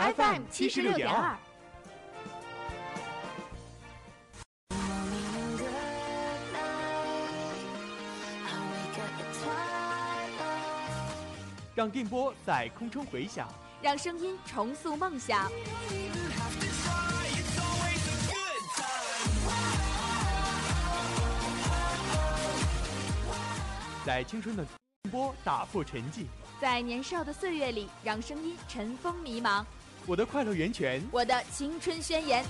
FM 七十六点二。让电波在空中回响，让声音重塑梦想。在青春的电波打破沉寂，在年少的岁月里，让声音尘封迷茫。我的快乐源泉，我的青春宣言。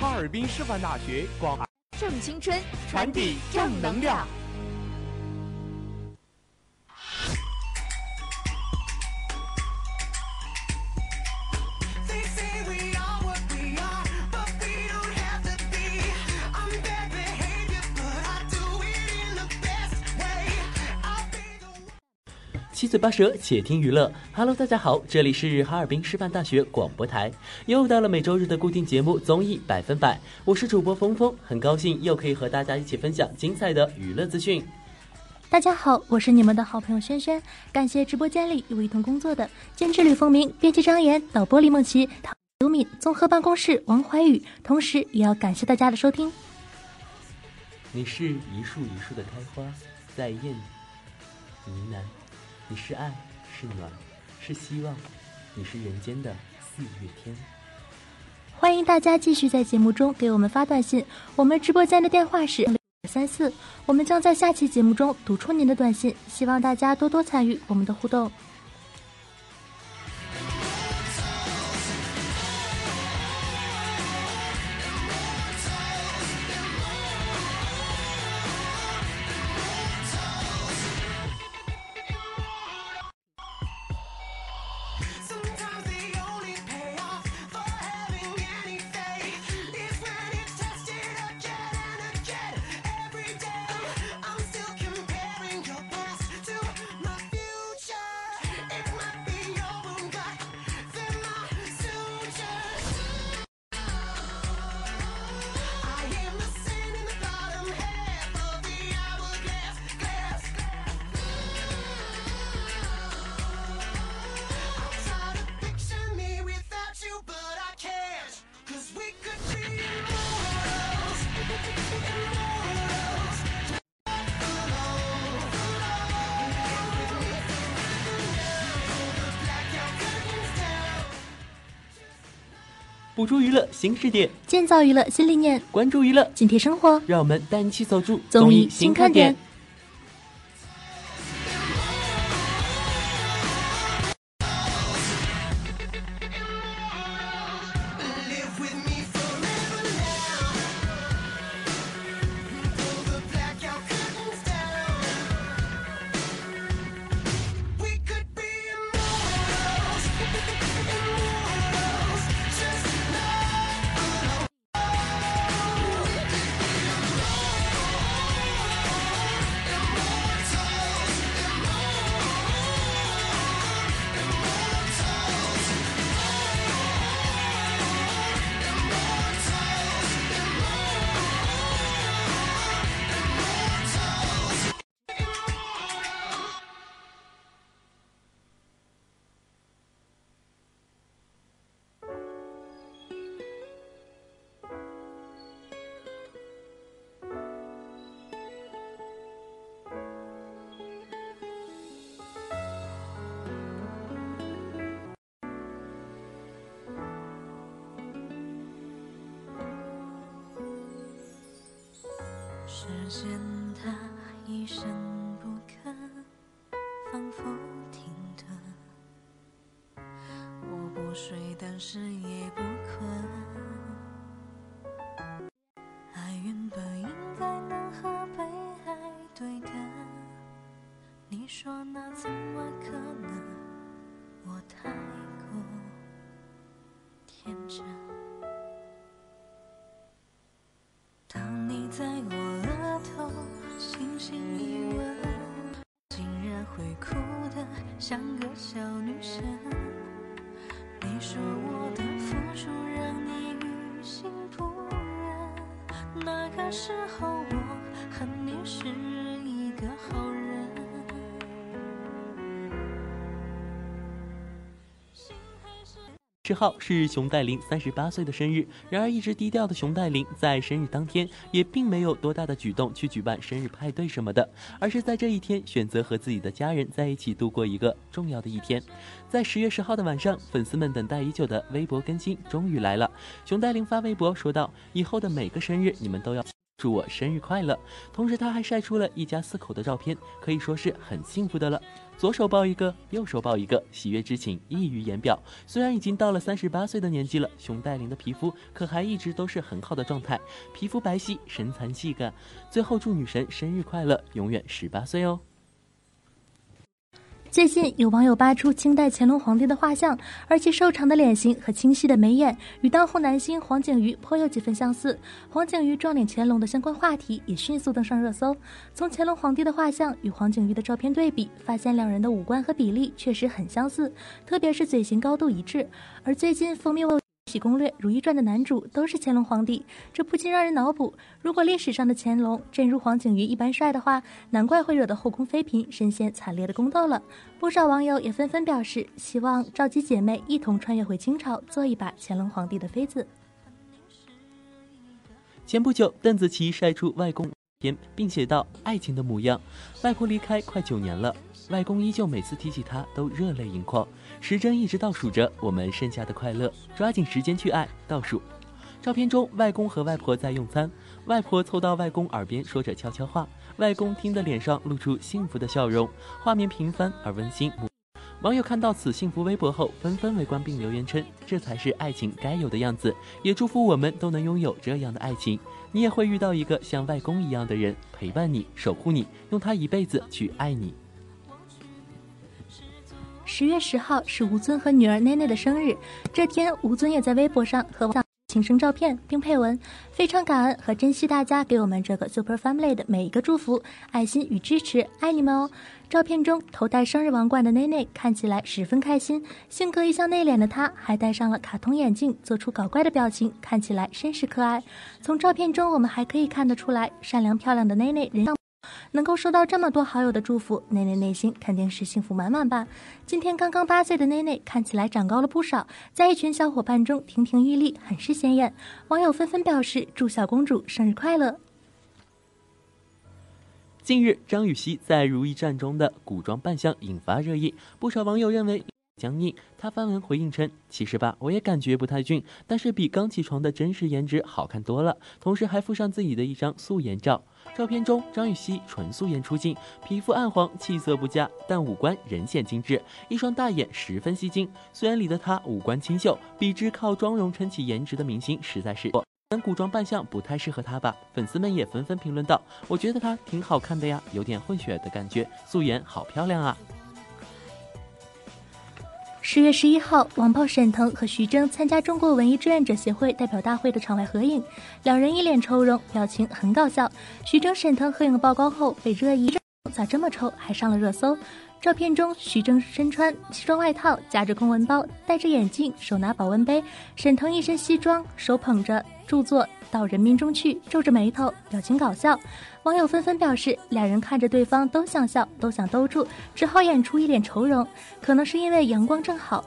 哈尔滨师范大学广正青春，传递正能量。七嘴八舌，且听娱乐。Hello，大家好，这里是哈尔滨师范大学广播台，又到了每周日的固定节目《综艺百分百》，我是主播峰峰，很高兴又可以和大家一起分享精彩的娱乐资讯。大家好，我是你们的好朋友轩轩，感谢直播间里与我一同工作的监制吕凤鸣、编辑张岩、导播李梦琪、刘敏、综合办公室王怀宇，同时也要感谢大家的收听。你是一树一树的开花，在燕呢喃。你是爱，是暖，是希望，你是人间的四月天。欢迎大家继续在节目中给我们发短信，我们直播间的电话是三四，我们将在下期节目中读出您的短信，希望大家多多参与我们的互动。捕捉娱乐新视点，建造娱乐新理念，关注娱乐，紧贴生活。让我们带你一起走出综艺新看点。只见他一身十号是熊黛林三十八岁的生日，然而一直低调的熊黛林在生日当天也并没有多大的举动去举办生日派对什么的，而是在这一天选择和自己的家人在一起度过一个重要的一天。在十月十号的晚上，粉丝们等待已久的微博更新终于来了。熊黛林发微博说道：“以后的每个生日，你们都要。”祝我生日快乐！同时，他还晒出了一家四口的照片，可以说是很幸福的了。左手抱一个，右手抱一个，喜悦之情溢于言表。虽然已经到了三十八岁的年纪了，熊黛林的皮肤可还一直都是很好的状态，皮肤白皙，身材细干。最后，祝女神生日快乐，永远十八岁哦！最近有网友扒出清代乾隆皇帝的画像，而其瘦长的脸型和清晰的眉眼与当红男星黄景瑜颇有几分相似。黄景瑜撞脸乾隆的相关话题也迅速登上热搜。从乾隆皇帝的画像与黄景瑜的照片对比，发现两人的五官和比例确实很相似，特别是嘴型高度一致。而最近封面面《攻略》《如懿传》的男主都是乾隆皇帝，这不禁让人脑补：如果历史上的乾隆真如黄景瑜一般帅的话，难怪会惹得后宫妃嫔深陷惨烈的宫斗了。不少网友也纷纷表示，希望召集姐妹一同穿越回清朝，做一把乾隆皇帝的妃子。前不久，邓紫棋晒出外公片，并写道：“爱情的模样，外婆离开快九年了。”外公依旧每次提起他都热泪盈眶，时针一直倒数着我们剩下的快乐，抓紧时间去爱。倒数，照片中外公和外婆在用餐，外婆凑到外公耳边说着悄悄话，外公听得脸上露出幸福的笑容，画面平凡而温馨。网友看到此幸福微博后，纷纷围观并留言称：“这才是爱情该有的样子。”也祝福我们都能拥有这样的爱情，你也会遇到一个像外公一样的人，陪伴你，守护你，用他一辈子去爱你。十月十号是吴尊和女儿奈奈的生日，这天吴尊也在微博上和网庆生照片，并配文：“非常感恩和珍惜大家给我们这个 super family 的每一个祝福、爱心与支持，爱你们哦！”照片中头戴生日王冠的奈奈看起来十分开心，性格一向内敛的她还戴上了卡通眼镜，做出搞怪的表情，看起来甚是可爱。从照片中我们还可以看得出来，善良漂亮的奈奈人。能够收到这么多好友的祝福，内内内心肯定是幸福满满吧。今天刚刚八岁的内内看起来长高了不少，在一群小伙伴中亭亭玉立，很是显眼。网友纷纷表示祝小公主生日快乐。近日，张雨绮在《如懿传》中的古装扮相引发热议，不少网友认为僵硬。她发文回应称：“其实吧，我也感觉不太俊，但是比刚起床的真实颜值好看多了。”同时还附上自己的一张素颜照。照片中，张雨绮纯素颜出镜，皮肤暗黄，气色不佳，但五官仍显精致，一双大眼十分吸睛。虽然里的她五官清秀，比之靠妆容撑起颜值的明星，实在是，但古装扮相不太适合她吧？粉丝们也纷纷评论道：“我觉得她挺好看的呀，有点混血的感觉，素颜好漂亮啊。”十月十一号，网曝沈腾和徐峥参加中国文艺志愿者协会代表大会的场外合影，两人一脸愁容，表情很搞笑。徐峥、沈腾合影曝光后被热议，咋这么丑，还上了热搜。照片中，徐峥身穿西装外套，夹着公文包，戴着眼镜，手拿保温杯；沈腾一身西装，手捧着著作。到人民中去，皱着眉头，表情搞笑。网友纷纷表示，两人看着对方都想笑，都想兜住，只好演出一脸愁容。可能是因为阳光正好。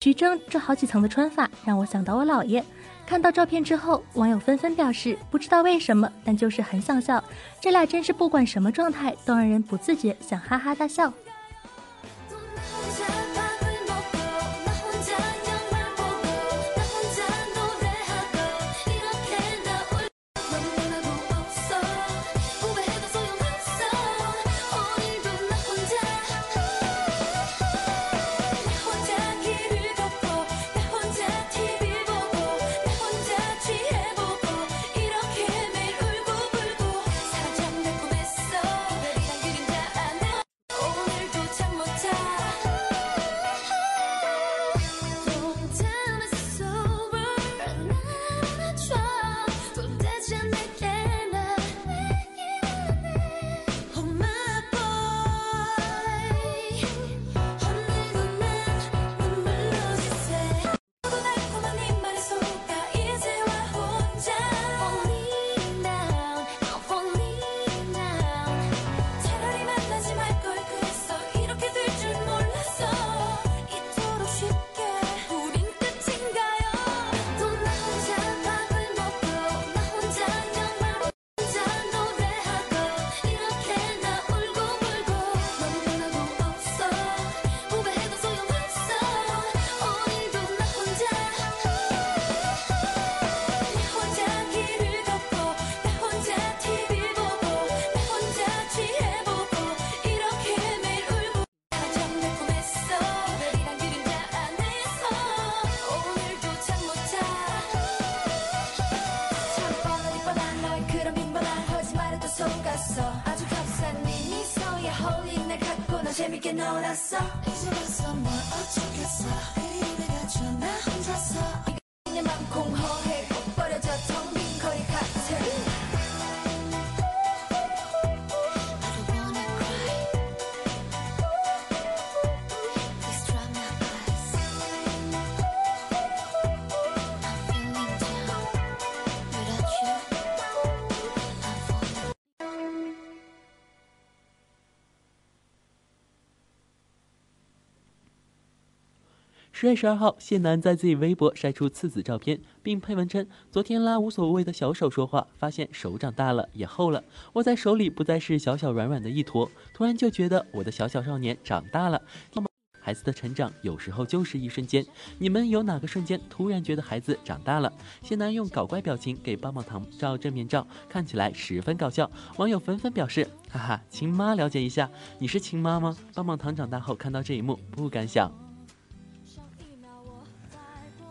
徐峥这好几层的穿法，让我想到我姥爷。看到照片之后，网友纷纷表示，不知道为什么，但就是很想笑。这俩真是不管什么状态，都让人不自觉想哈哈大笑。十月十二号，谢楠在自己微博晒出次子照片，并配文称：“昨天拉无所谓的小手说话，发现手长大了，也厚了。握在手里不再是小小软软的一坨，突然就觉得我的小小少年长大了。孩子的成长有时候就是一瞬间，你们有哪个瞬间突然觉得孩子长大了？”谢楠用搞怪表情给棒棒糖照正面照，看起来十分搞笑。网友纷纷表示：“哈哈，亲妈了解一下，你是亲妈吗？”棒棒糖长大后看到这一幕，不敢想。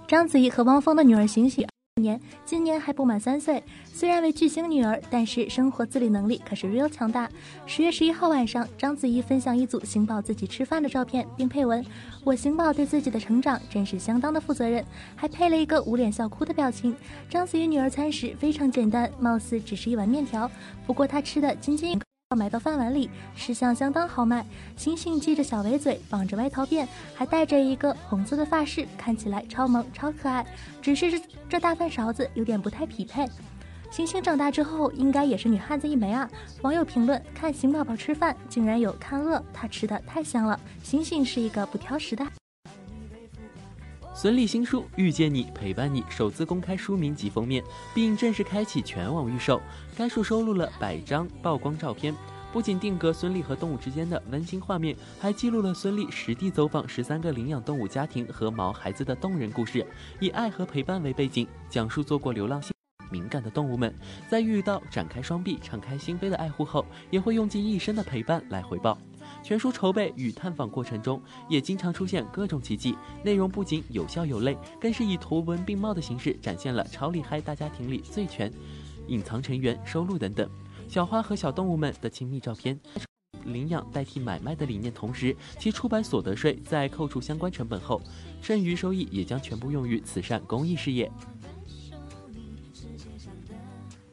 章子怡和汪峰的女儿醒醒，年今年还不满三岁。虽然为巨星女儿，但是生活自理能力可是 real 强大。十月十一号晚上，章子怡分享一组星宝自己吃饭的照片，并配文：“我星宝对自己的成长真是相当的负责任。”还配了一个捂脸笑哭的表情。章子怡女儿餐食非常简单，貌似只是一碗面条，不过她吃的津津有。要埋到饭碗里，吃相相当豪迈。星星系着小围嘴，绑着外套辫，还戴着一个红色的发饰，看起来超萌超可爱。只是这这大饭勺子有点不太匹配。星星长大之后应该也是女汉子一枚啊！网友评论：看星宝宝吃饭，竟然有看饿，他吃的太香了。星星是一个不挑食的。孙俪新书《遇见你，陪伴你》首次公开书名及封面，并正式开启全网预售。该书收录了百张曝光照片，不仅定格孙俪和动物之间的温馨画面，还记录了孙俪实地走访十三个领养动物家庭和毛孩子的动人故事，以爱和陪伴为背景，讲述做过流浪性敏感的动物们，在遇到展开双臂、敞开心扉的爱护后，也会用尽一生的陪伴来回报。全书筹备与探访过程中，也经常出现各种奇迹。内容不仅有笑有泪，更是以图文并茂的形式展现了超厉害大家庭里最全、隐藏成员、收入等等。小花和小动物们的亲密照片，领养代替买卖的理念，同时其出版所得税在扣除相关成本后，剩余收益也将全部用于慈善公益事业。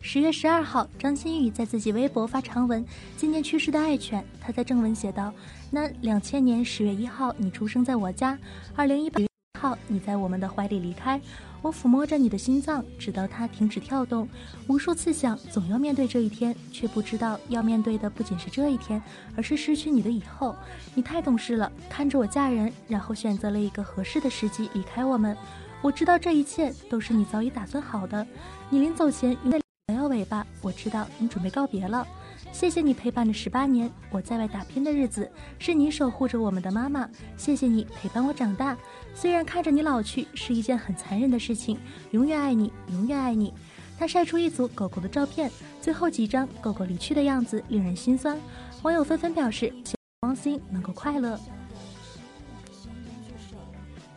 十月十二号，张馨予在自己微博发长文纪念去世的爱犬。他在正文写道：“那两千年十月一号，你出生在我家；二零一八号，你在我们的怀里离开。我抚摸着你的心脏，直到它停止跳动。无数次想，总要面对这一天，却不知道要面对的不仅是这一天，而是失去你的以后。你太懂事了，看着我嫁人，然后选择了一个合适的时机离开我们。我知道这一切都是你早已打算好的。你临走前，你摇摇尾巴，我知道你准备告别了。谢谢你陪伴了十八年，我在外打拼的日子，是你守护着我们的妈妈。谢谢你陪伴我长大，虽然看着你老去是一件很残忍的事情，永远爱你，永远爱你。他晒出一组狗狗的照片，最后几张狗狗离去的样子令人心酸。网友纷纷表示，希望汪星能够快乐。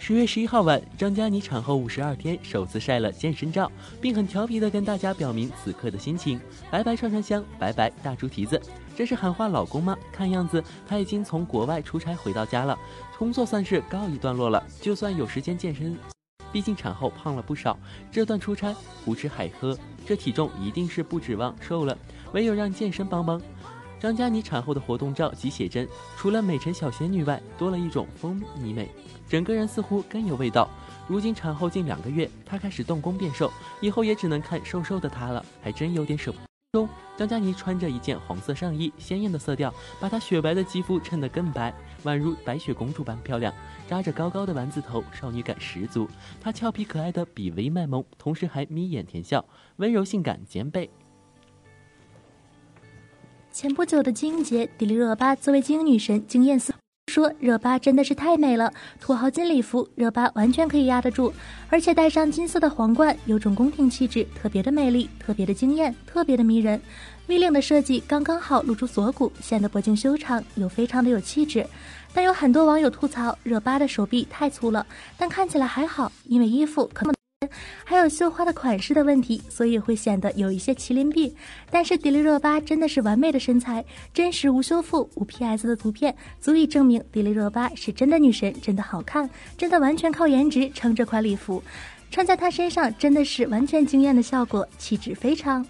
十月十一号晚，张嘉倪产后五十二天首次晒了健身照，并很调皮地跟大家表明此刻的心情。拜拜串串香，拜拜大猪蹄子，这是喊话老公吗？看样子他已经从国外出差回到家了，工作算是告一段落了。就算有时间健身，毕竟产后胖了不少，这段出差胡吃海喝，这体重一定是不指望瘦了，唯有让健身帮帮。张嘉倪产后的活动照及写真，除了美成小仙女外，多了一种风靡美，整个人似乎更有味道。如今产后近两个月，她开始动工变瘦，以后也只能看瘦瘦的她了，还真有点舍不得。中，张嘉倪穿着一件黄色上衣，鲜艳的色调把她雪白的肌肤衬得更白，宛如白雪公主般漂亮。扎着高高的丸子头，少女感十足。她俏皮可爱的比微卖萌，同时还眯眼甜笑，温柔性感兼备。前不久的金鹰节，迪丽热巴作为金鹰女神惊艳四说热巴真的是太美了，土豪金礼服热巴完全可以压得住，而且戴上金色的皇冠，有种宫廷气质，特别的美丽，特别的惊艳，特别的迷人。V 领的设计刚刚好露出锁骨，显得脖颈修长，又非常的有气质。但有很多网友吐槽热巴的手臂太粗了，但看起来还好，因为衣服可能还有绣花的款式的问题，所以会显得有一些麒麟臂。但是迪丽热巴真的是完美的身材，真实无修复、无 PS 的图片，足以证明迪丽热巴是真的女神，真的好看，真的完全靠颜值撑这款礼服，穿在她身上真的是完全惊艳的效果，气质非常。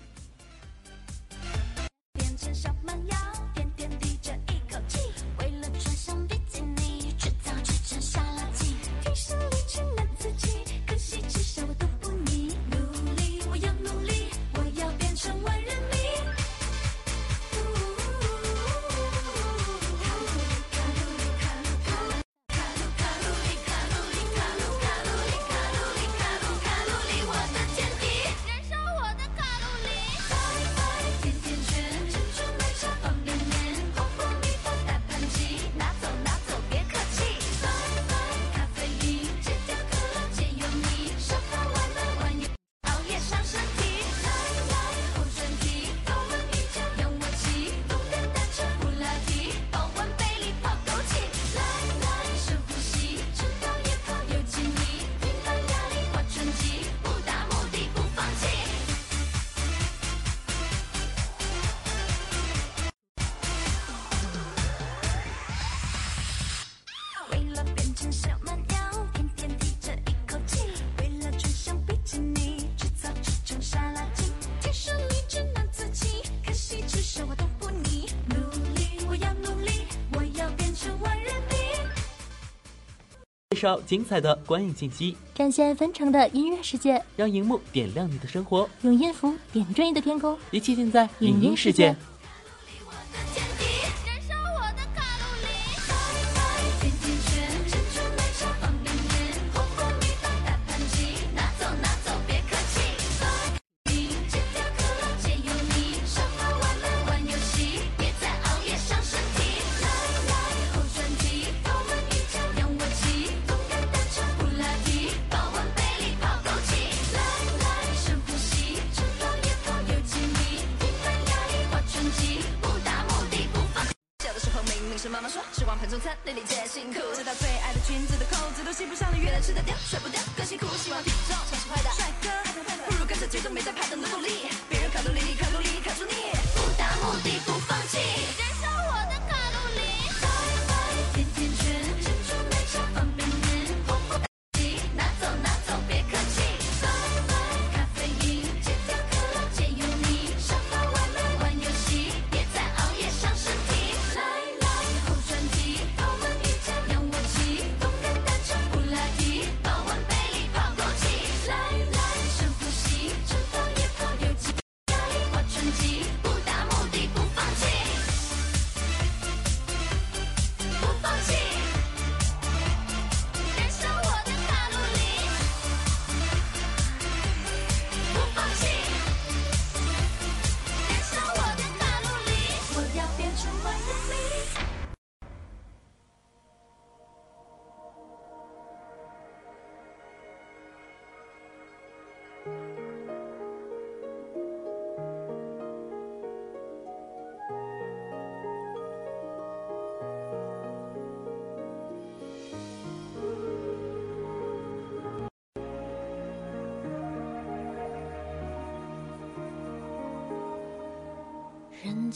介绍精彩的观影信息，展现纷呈的音乐世界，让荧幕点亮你的生活，用音符点缀你的天空，一切尽在影音世界。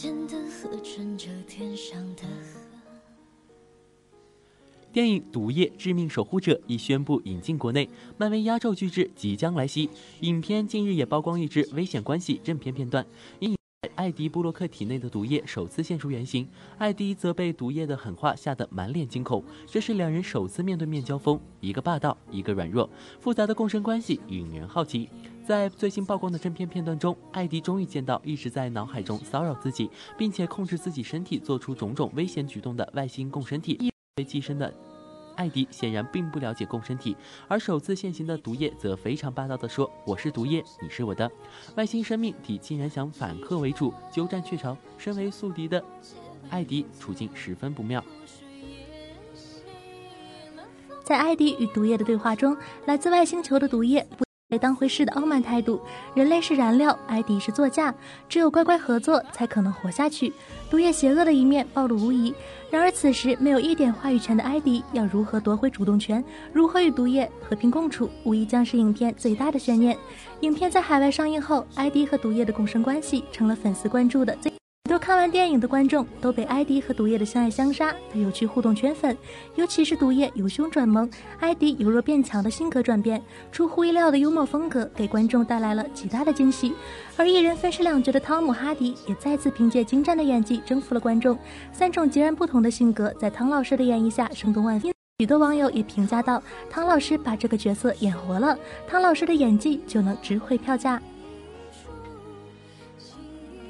间的河穿着天上的河。电影《毒液：致命守护者》已宣布引进国内，漫威压轴巨制即将来袭。影片近日也曝光一支危险关系正片片段，因艾迪·布洛克体内的毒液首次现出原形，艾迪则被毒液的狠话吓得满脸惊恐。这是两人首次面对面交锋，一个霸道，一个软弱，复杂的共生关系引人好奇。在最新曝光的正片片段中，艾迪终于见到一直在脑海中骚扰自己，并且控制自己身体做出种种危险举动的外星共生体。被寄生的艾迪显然并不了解共生体，而首次现形的毒液则非常霸道地说：“我是毒液，你是我的。”外星生命体竟然想反客为主，鸠占鹊巢。身为宿敌的艾迪处境十分不妙。在艾迪与毒液的对话中，来自外星球的毒液不。被当回事的傲慢态度，人类是燃料，艾迪是座驾，只有乖乖合作才可能活下去。毒液邪恶的一面暴露无遗。然而此时没有一点话语权的艾迪，要如何夺回主动权，如何与毒液和平共处，无疑将是影片最大的悬念。影片在海外上映后，艾迪和毒液的共生关系成了粉丝关注的最。很多看完电影的观众都被艾迪和毒液的相爱相杀有趣互动圈粉，尤其是毒液由凶转萌，艾迪由弱变强的性格转变，出乎意料的幽默风格给观众带来了极大的惊喜。而一人分饰两角的汤姆·哈迪也再次凭借精湛的演技征服了观众。三种截然不同的性格在汤老师的演绎下生动万分，许多网友也评价道：“汤老师把这个角色演活了，汤老师的演技就能值回票价。”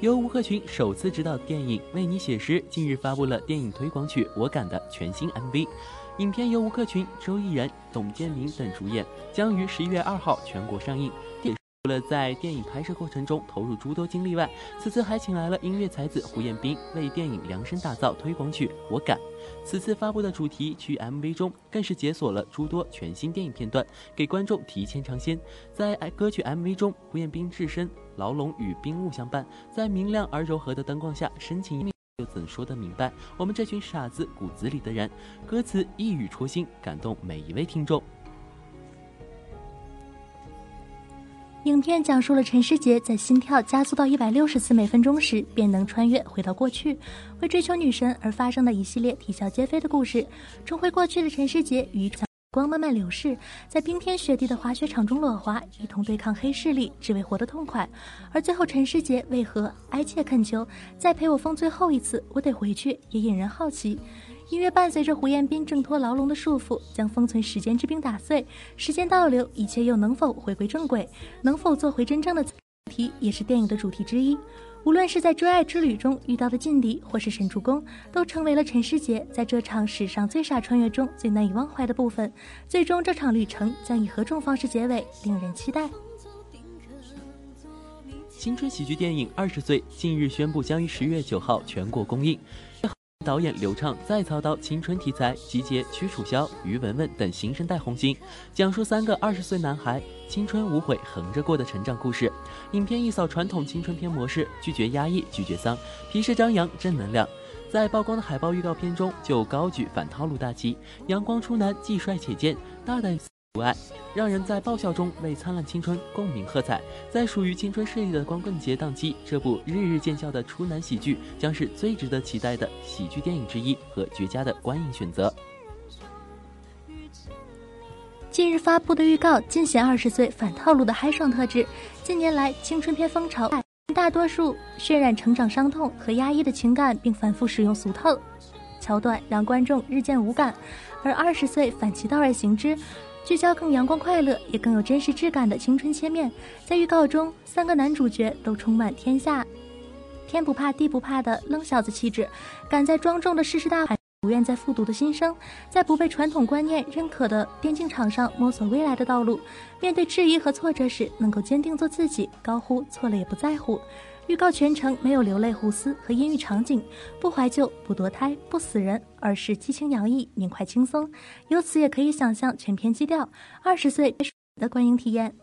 由吴克群首次执导的电影《为你写诗》近日发布了电影推广曲《我敢》的全新 MV。影片由吴克群、周翊然、董建明等主演，将于十一月二号全国上映。电除了在电影拍摄过程中投入诸多精力外，此次还请来了音乐才子胡彦斌为电影量身打造推广曲《我敢》。此次发布的主题曲 MV 中，更是解锁了诸多全新电影片段，给观众提前尝鲜。在歌曲 MV 中，胡彦斌置身牢笼与冰雾相伴，在明亮而柔和的灯光下深情一面。又怎说得明白？我们这群傻子骨子里的人，歌词一语戳心，感动每一位听众。影片讲述了陈世杰在心跳加速到一百六十次每分钟时，便能穿越回到过去，为追求女神而发生的一系列啼笑皆非的故事。重回过去的陈世杰与光慢慢流逝，在冰天雪地的滑雪场中裸滑，一同对抗黑势力，只为活得痛快。而最后，陈世杰为何哀切恳求再陪我疯最后一次？我得回去，也引人好奇。音乐伴随着胡彦斌挣脱牢笼的束缚，将封存时间之冰打碎，时间倒流，一切又能否回归正轨？能否做回真正的主题，也是电影的主题之一。无论是在追爱之旅中遇到的劲敌，或是神助攻，都成为了陈世杰在这场史上最傻穿越中最难以忘怀的部分。最终，这场旅程将以何种方式结尾，令人期待。青春喜剧电影《二十岁》近日宣布将于十月九号全国公映。导演刘畅再操刀青春题材，集结屈楚萧、于文文等新生代红星，讲述三个二十岁男孩青春无悔横着过的成长故事。影片一扫传统青春片模式，拒绝压抑，拒绝丧，皮实张扬，正能量。在曝光的海报预告片中，就高举反套路大旗，阳光出男，既帅且贱，大胆。不爱，让人在爆笑中为灿烂青春共鸣喝彩。在属于青春势力的光棍节档期，这部日日见笑的初男喜剧将是最值得期待的喜剧电影之一和绝佳的观影选择。近日发布的预告尽显二十岁反套路的嗨爽特质。近年来，青春片风潮大多数渲染成长伤痛和压抑的情感，并反复使用俗套桥段，让观众日渐无感。而二十岁反其道而行之。聚焦更阳光快乐，也更有真实质感的青春切面。在预告中，三个男主角都充满天下天不怕地不怕的愣小子气质，敢在庄重的世事大海，不愿再复读的心声，在不被传统观念认可的电竞场上摸索未来的道路。面对质疑和挫折时，能够坚定做自己，高呼错了也不在乎。预告全程没有流泪、胡思和阴郁场景，不怀旧、不堕胎、不死人，而是激情洋溢、明快轻松。由此也可以想象全片基调，二十岁的观影体验。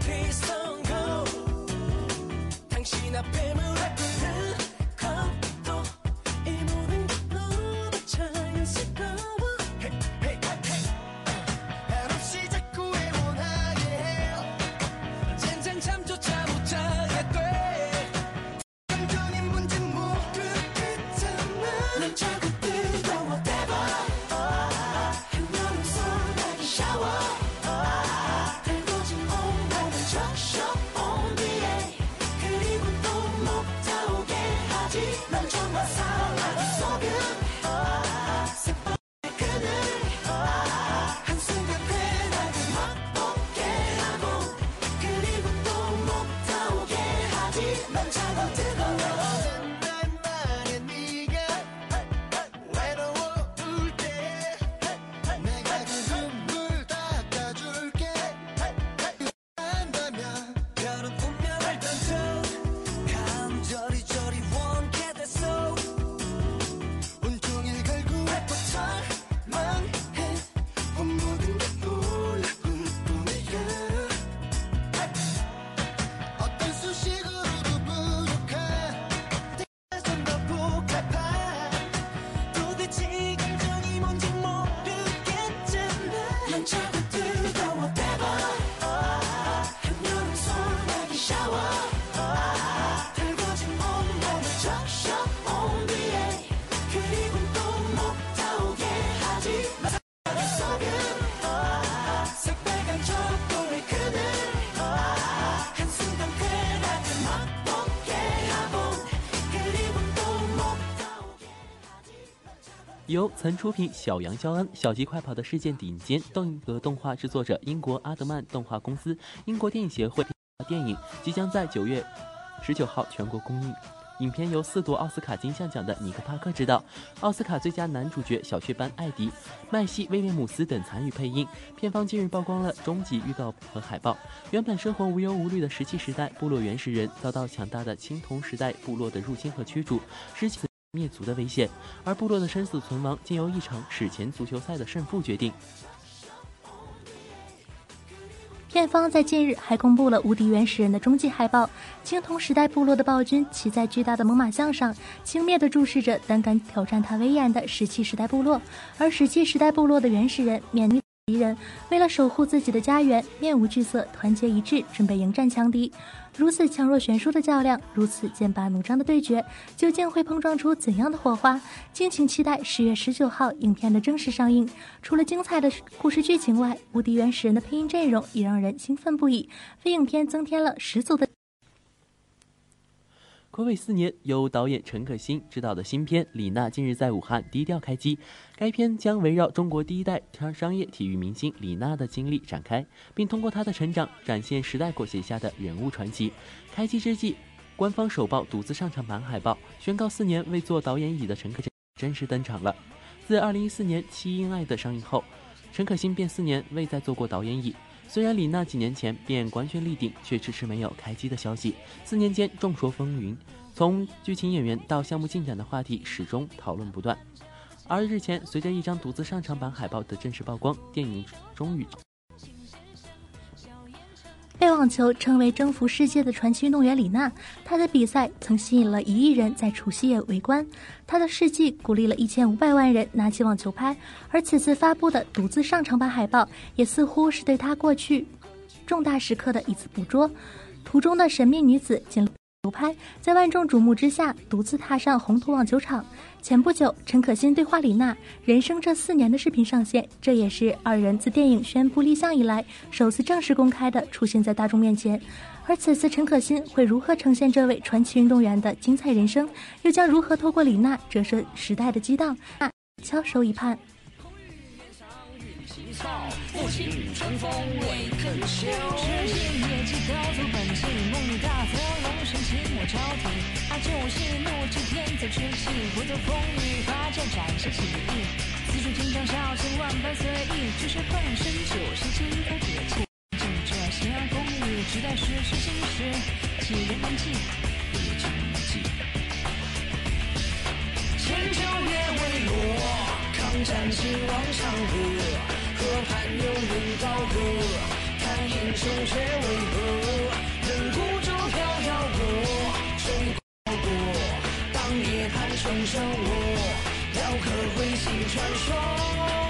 peace. 由曾出品《小羊肖恩》《小鸡快跑》的世界顶尖动格动画制作者英国阿德曼动画公司、英国电影协会电影，即将在九月十九号全国公映。影片由四夺奥斯卡金像奖的尼克·帕克执导，奥斯卡最佳男主角小雀斑艾迪、麦西·威廉姆斯等参与配音。片方近日曝光了终极预告和海报。原本生活无忧无虑的石器时代部落原始人，遭到强大的青铜时代部落的入侵和驱逐，失去灭族的危险。而部落的生死存亡，竟由一场史前足球赛的胜负决定。片方在近日还公布了无敌原始人的终极海报，青铜时代部落的暴君骑在巨大的猛犸象上，轻蔑地注视着胆敢挑战他威严的石器时代部落，而石器时代部落的原始人面对敌人，为了守护自己的家园，面无惧色，团结一致，准备迎战强敌。如此强弱悬殊的较量，如此剑拔弩张的对决，究竟会碰撞出怎样的火花？敬请期待十月十九号影片的正式上映。除了精彩的故事剧情外，《无敌原始人》的配音阵容也让人兴奋不已，为影片增添了十足的。暌违四年，由导演陈可辛执导的新片《李娜》近日在武汉低调开机。该片将围绕中国第一代商业体育明星李娜的经历展开，并通过她的成长，展现时代裹挟下的人物传奇。开机之际，官方首曝独自上场版海报，宣告四年未坐导演椅的陈可辛正式登场了。自2014年《七因爱》的上映后，陈可辛便四年未再坐过导演椅。虽然李娜几年前便官宣立定，却迟迟没有开机的消息。四年间众说纷纭，从剧情演员到项目进展的话题始终讨论不断。而日前，随着一张独自上场版海报的正式曝光，电影终于。被网球称为征服世界的传奇运动员李娜，她的比赛曾吸引了一亿人在除夕夜围观，她的事迹鼓励了一千五百万人拿起网球拍，而此次发布的独自上场版海报，也似乎是对她过去重大时刻的一次捕捉。图中的神秘女子捡了球拍，在万众瞩目之下，独自踏上红土网球场。前不久，陈可辛对话李娜人生这四年的视频上线，这也是二人自电影宣布立项以来首次正式公开的出现在大众面前。而此次陈可辛会如何呈现这位传奇运动员的精彩人生，又将如何透过李娜折射时代的激荡？那翘首以盼。父亲春风未肯休，世间业绩高足本气，梦里大泽龙神寂寞朝廷。他就是怒指天泽之气，不作风雨，拔剑展示气义。四处金枪笑，千万般随意，只是半生就是金戈铁骑。正这些风雨，只待世事今时，几人能记？一君记。千秋别为落，抗战兴亡长河。河畔有人高歌，看英雄却为何？任孤舟飘飘过，水过过，当夜盼重生我，雕刻挥心传说。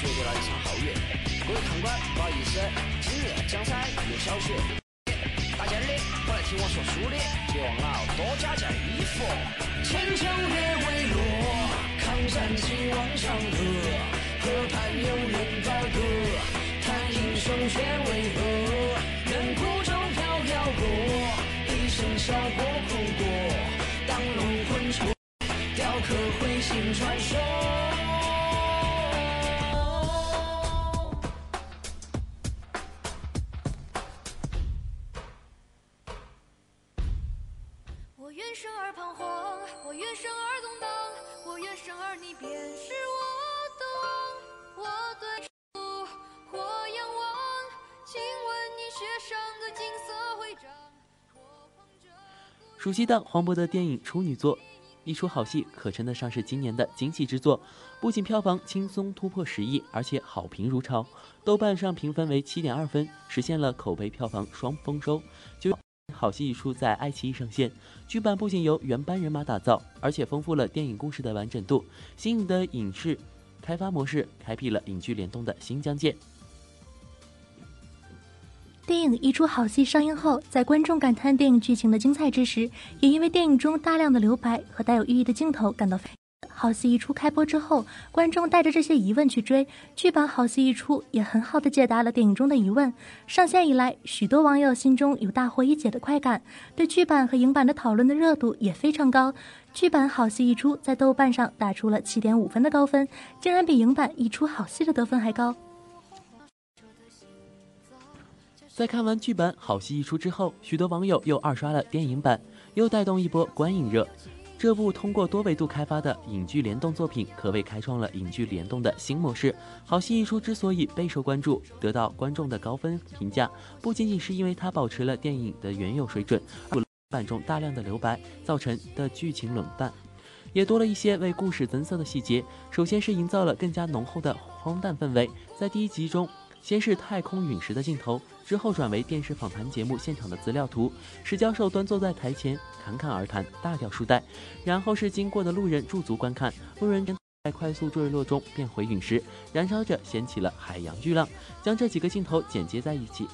错过了一场皓月，各位看官不好意思，今日江山有小雪。你便是我的。我对树或仰望，请问你写上个金色徽章。我捧着暑期档黄渤的电影处女作，一出好戏可称得上是今年的惊喜之作。不仅票房轻松突破十亿，而且好评如潮，豆瓣上评分为七点二分，实现了口碑票房双丰收。就好戏一出在爱奇艺上线，剧版不仅由原班人马打造，而且丰富了电影故事的完整度。新颖的影视开发模式，开辟了影剧联动的新疆界。电影一出好戏上映后，在观众感叹电影剧情的精彩之时，也因为电影中大量的留白和带有寓意的镜头感到。好戏一出开播之后，观众带着这些疑问去追，剧版好戏一出也很好的解答了电影中的疑问。上线以来，许多网友心中有大获一解的快感，对剧版和影版的讨论的热度也非常高。剧版好戏一出在豆瓣上打出了七点五分的高分，竟然比影版一出好戏的得分还高。在看完剧版好戏一出之后，许多网友又二刷了电影版，又带动一波观影热。这部通过多维度开发的影剧联动作品，可谓开创了影剧联动的新模式。好戏一出之所以备受关注，得到观众的高分评价，不仅仅是因为它保持了电影的原有水准，而版中大量的留白造成的剧情冷淡，也多了一些为故事增色的细节。首先是营造了更加浓厚的荒诞氛围，在第一集中。先是太空陨石的镜头，之后转为电视访谈节目现场的资料图。石教授端坐在台前侃侃而谈，大掉书袋。然后是经过的路人驻足观看，路人在快速坠落中变回陨石，燃烧着掀起了海洋巨浪。将这几个镜头剪接在一起，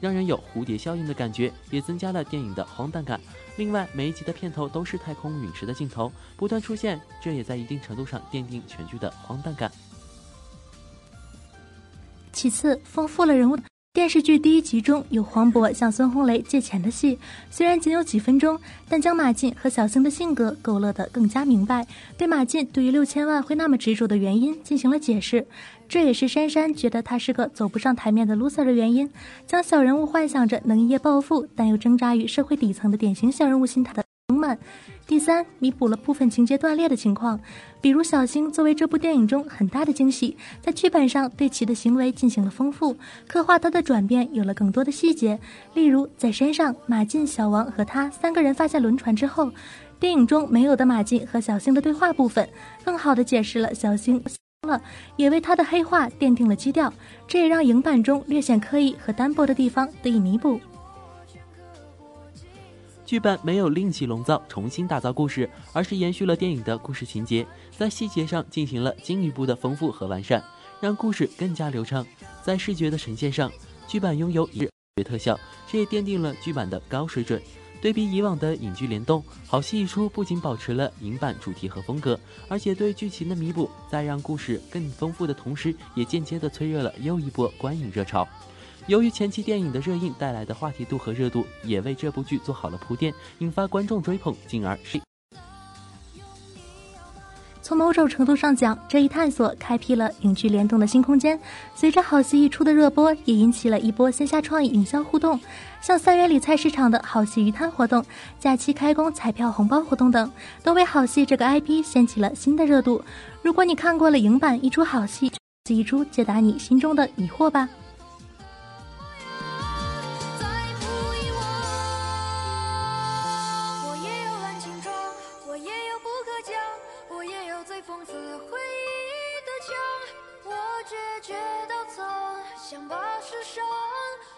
让人有蝴蝶效应的感觉，也增加了电影的荒诞感。另外，每一集的片头都是太空陨石的镜头不断出现，这也在一定程度上奠定全剧的荒诞感。其次，丰富了人物。电视剧第一集中有黄渤向孙红雷借钱的戏，虽然仅有几分钟，但将马进和小星的性格勾勒得更加明白，对马进对于六千万会那么执着的原因进行了解释。这也是珊珊觉得他是个走不上台面的 loser 的原因，将小人物幻想着能一夜暴富，但又挣扎于社会底层的典型小人物心态的丰满。第三，弥补了部分情节断裂的情况，比如小星作为这部电影中很大的惊喜，在剧本上对其的行为进行了丰富刻画，他的转变有了更多的细节。例如，在山上，马进、小王和他三个人发现轮船之后，电影中没有的马进和小星的对话部分，更好的解释了小星了，也为他的黑化奠定了基调。这也让影版中略显刻意和单薄的地方得以弥补。剧版没有另起笼灶重新打造故事，而是延续了电影的故事情节，在细节上进行了进一步的丰富和完善，让故事更加流畅。在视觉的呈现上，剧版拥有视觉特效，这也奠定了剧版的高水准。对比以往的影剧联动，好戏一出不仅保持了影版主题和风格，而且对剧情的弥补，在让故事更丰富的同时，也间接的催热了又一波观影热潮。由于前期电影的热映带来的话题度和热度，也为这部剧做好了铺垫，引发观众追捧，进而是。从某种程度上讲，这一探索开辟了影剧联动的新空间。随着好戏一出的热播，也引起了一波线下创意营销互动，像三元里菜市场的好戏鱼摊活动、假期开工彩票红包活动等，都为好戏这个 IP 掀起了新的热度。如果你看过了影版一出好戏，一出解答你心中的疑惑吧。想把世上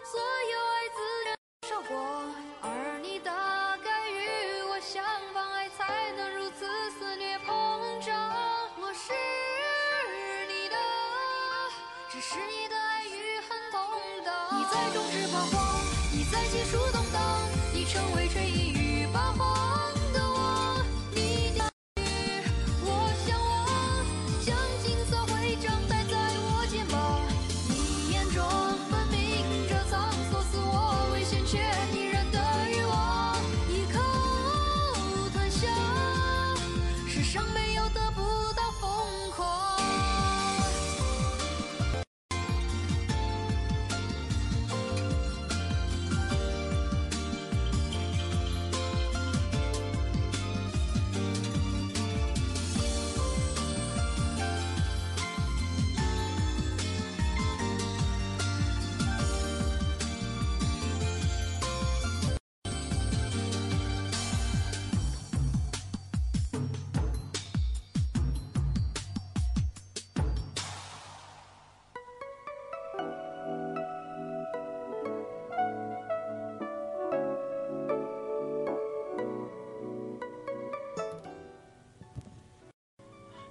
所有爱自然烧光，而你大概与我相反，爱才能如此肆虐膨胀。我是你的，只是你的爱与恨同当。你在中指彷徨，你在结束动荡，你成为追忆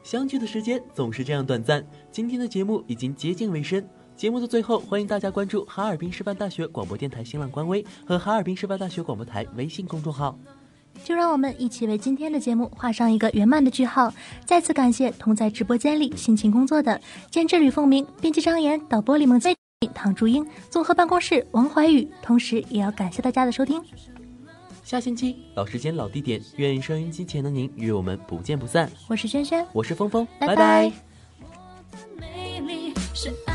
相聚的时间总是这样短暂，今天的节目已经接近尾声。节目的最后，欢迎大家关注哈尔滨师范大学广播电台新浪官微和哈尔滨师范大学广播台微信公众号。就让我们一起为今天的节目画上一个圆满的句号。再次感谢同在直播间里辛勤工作的监制吕凤鸣、编辑张岩、导播李梦翠、唐祝英、综合办公室王怀宇，同时也要感谢大家的收听。下星期老时间老地点，愿收音机前的您与我们不见不散。我是萱萱，我是峰峰，拜拜拜美丽是爱。